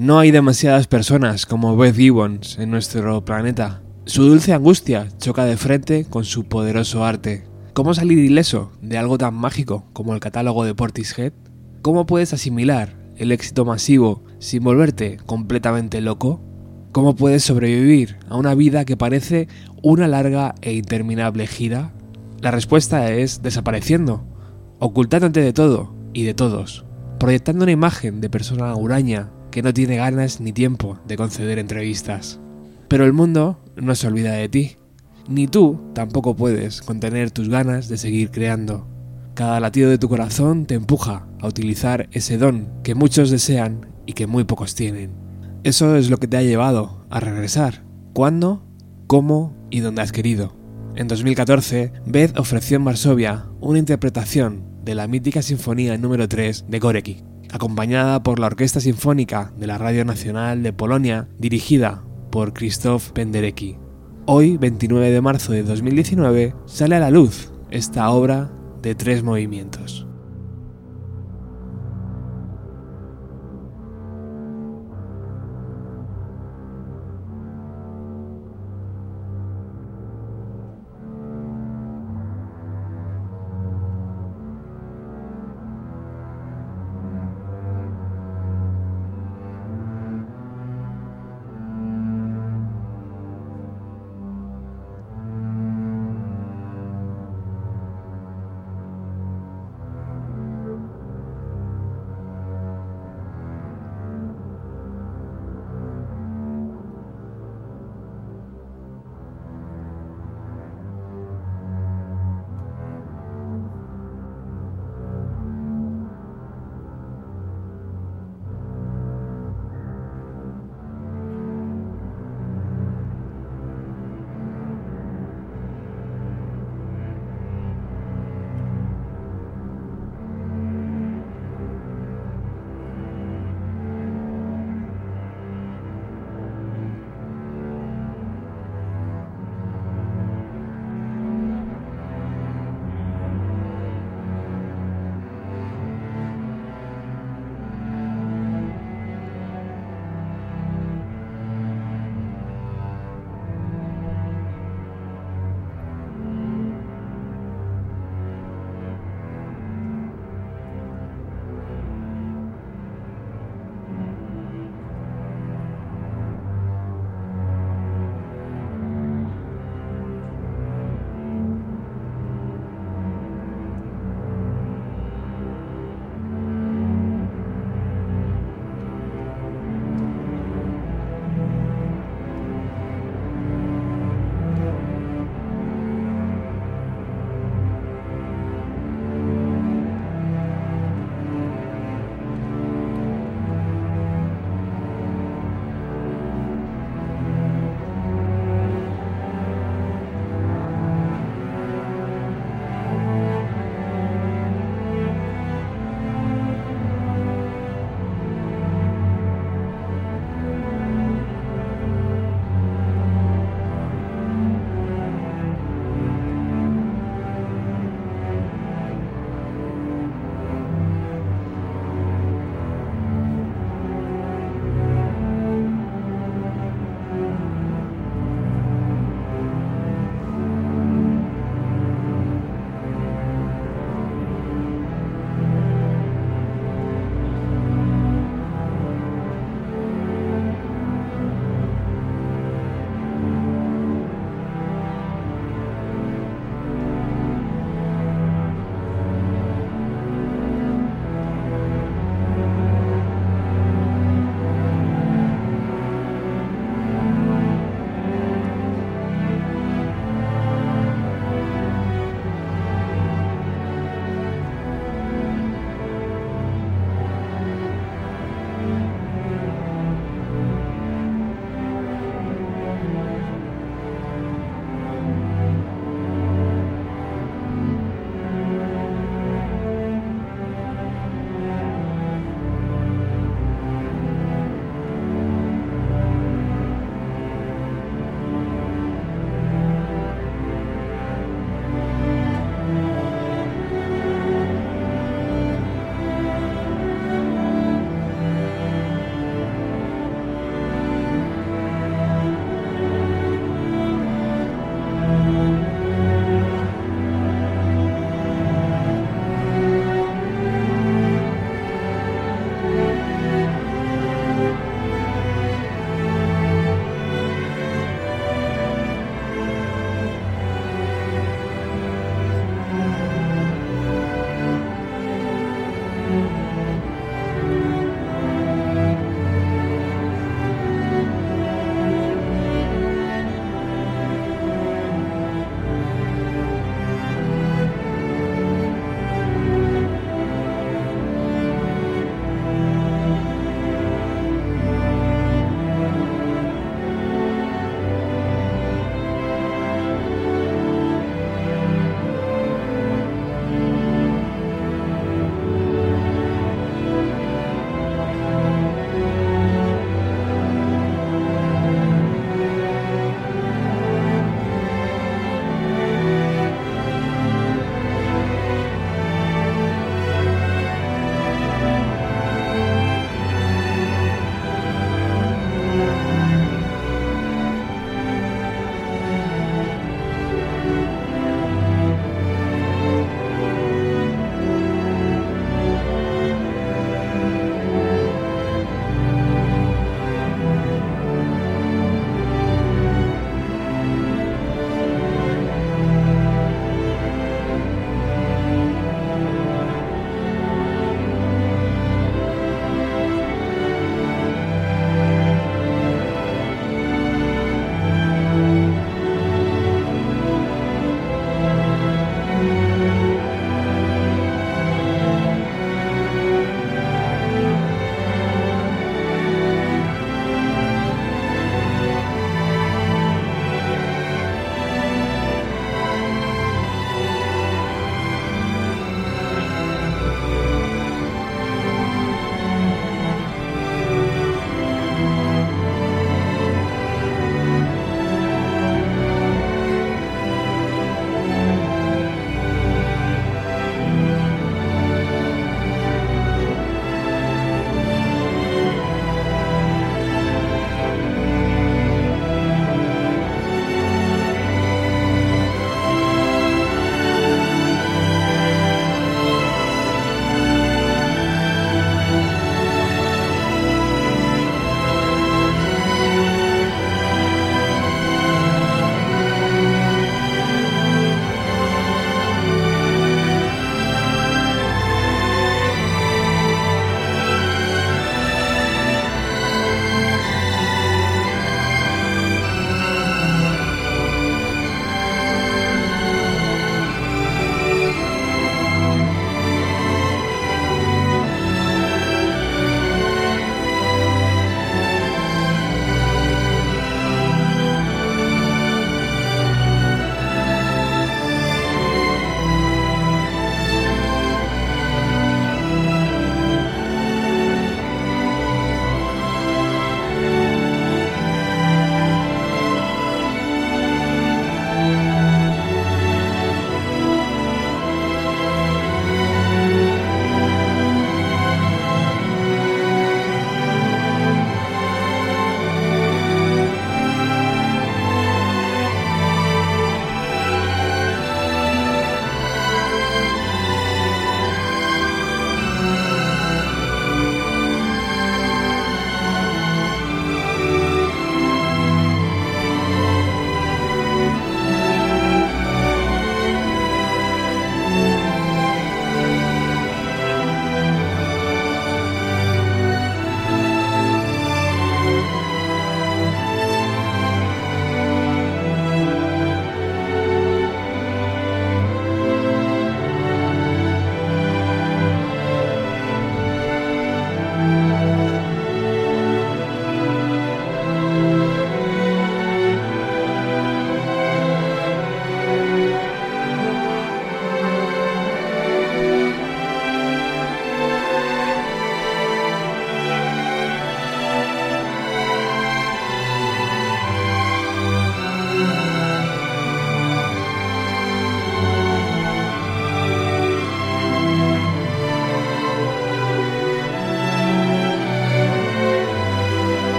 No hay demasiadas personas como Beth Gibbons en nuestro planeta. Su dulce angustia choca de frente con su poderoso arte. ¿Cómo salir ileso de algo tan mágico como el catálogo de Portishead? ¿Cómo puedes asimilar el éxito masivo sin volverte completamente loco? ¿Cómo puedes sobrevivir a una vida que parece una larga e interminable gira? La respuesta es desapareciendo, ocultándote de todo y de todos, proyectando una imagen de persona huraña que no tiene ganas ni tiempo de conceder entrevistas. Pero el mundo no se olvida de ti, ni tú tampoco puedes contener tus ganas de seguir creando. Cada latido de tu corazón te empuja a utilizar ese don que muchos desean y que muy pocos tienen. Eso es lo que te ha llevado a regresar. ¿Cuándo? ¿Cómo? ¿Y dónde has querido? En 2014, Beth ofreció en Varsovia una interpretación de la mítica Sinfonía número 3 de Gorecki, acompañada por la Orquesta Sinfónica de la Radio Nacional de Polonia, dirigida por Krzysztof Penderecki. Hoy, 29 de marzo de 2019, sale a la luz esta obra de tres movimientos.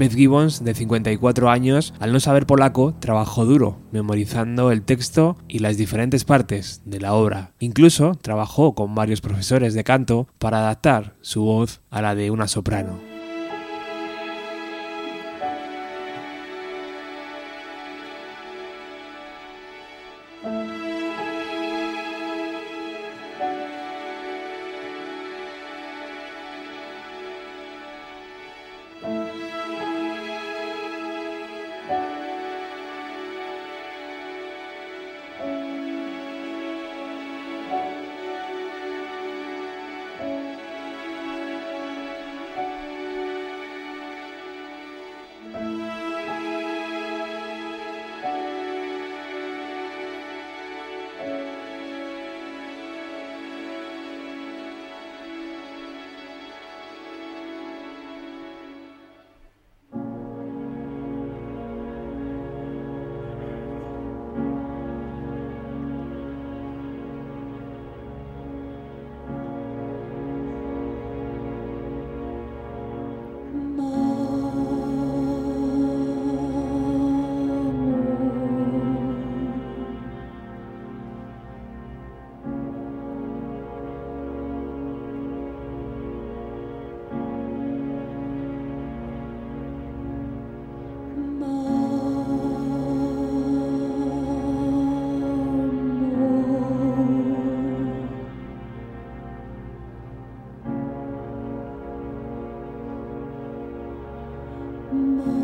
Beth Gibbons, de 54 años, al no saber polaco, trabajó duro, memorizando el texto y las diferentes partes de la obra. Incluso trabajó con varios profesores de canto para adaptar su voz a la de una soprano. My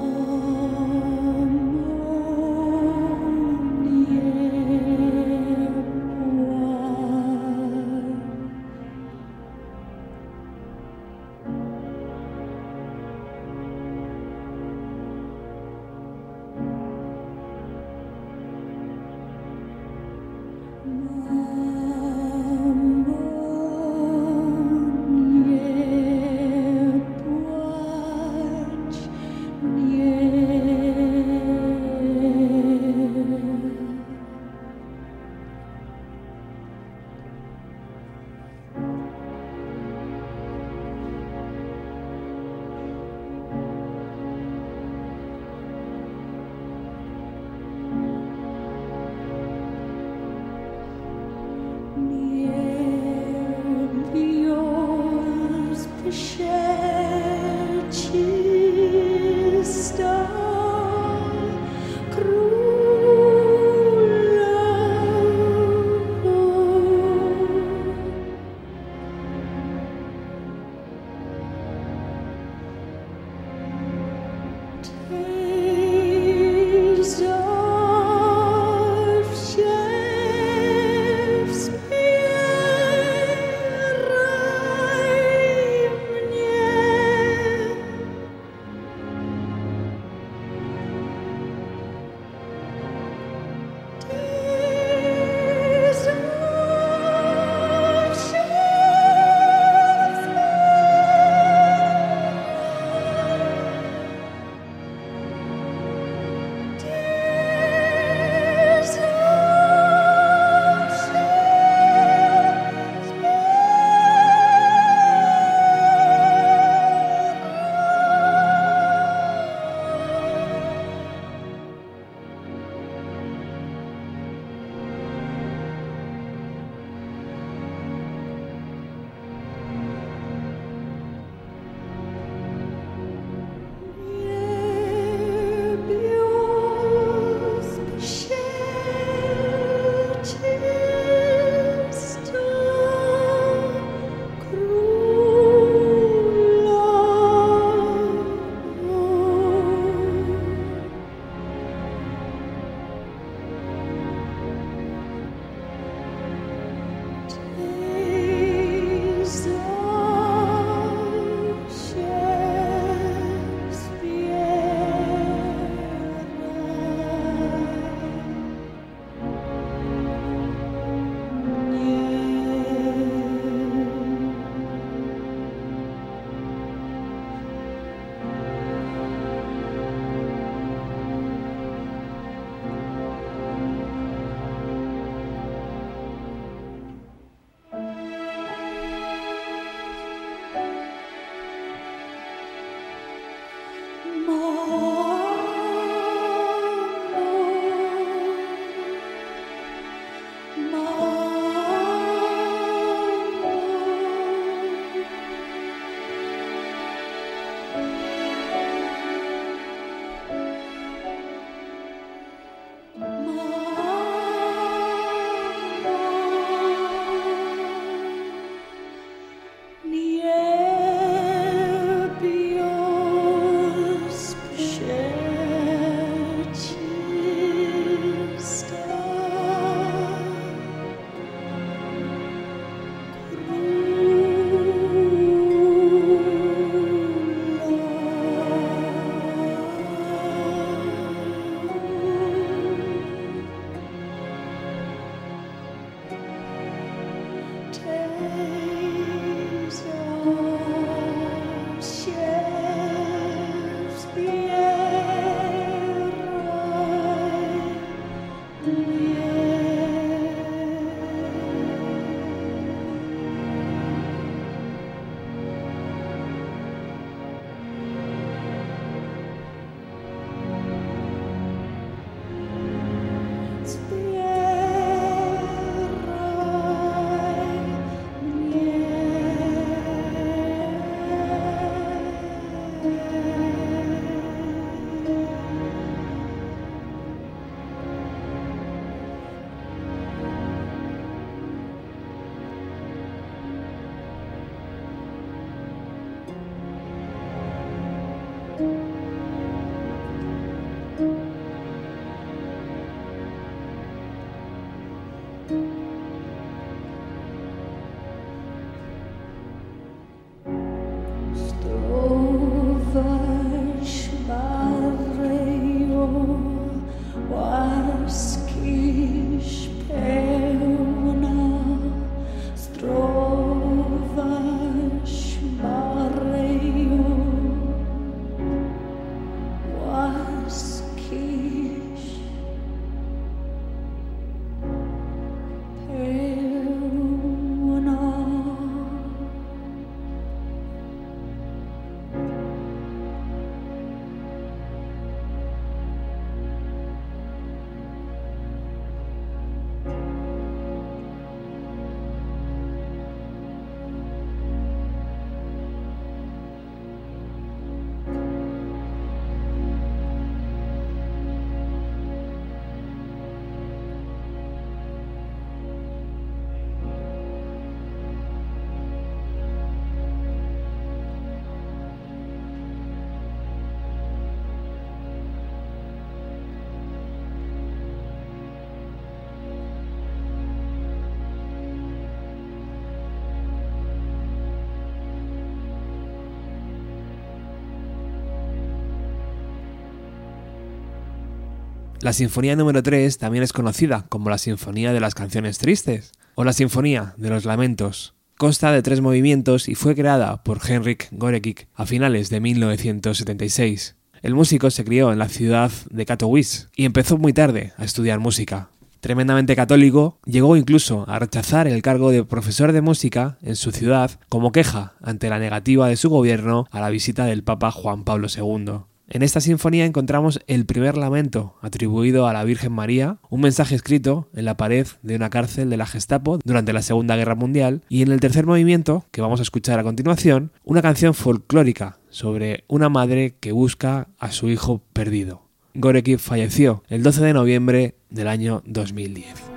La Sinfonía número 3 también es conocida como la Sinfonía de las Canciones Tristes o la Sinfonía de los Lamentos. Consta de tres movimientos y fue creada por Henrik Gorekik a finales de 1976. El músico se crió en la ciudad de Katowice y empezó muy tarde a estudiar música. Tremendamente católico, llegó incluso a rechazar el cargo de profesor de música en su ciudad como queja ante la negativa de su gobierno a la visita del Papa Juan Pablo II. En esta sinfonía encontramos el primer lamento atribuido a la Virgen María, un mensaje escrito en la pared de una cárcel de la Gestapo durante la Segunda Guerra Mundial, y en el tercer movimiento, que vamos a escuchar a continuación, una canción folclórica sobre una madre que busca a su hijo perdido. Goreki falleció el 12 de noviembre del año 2010.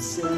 say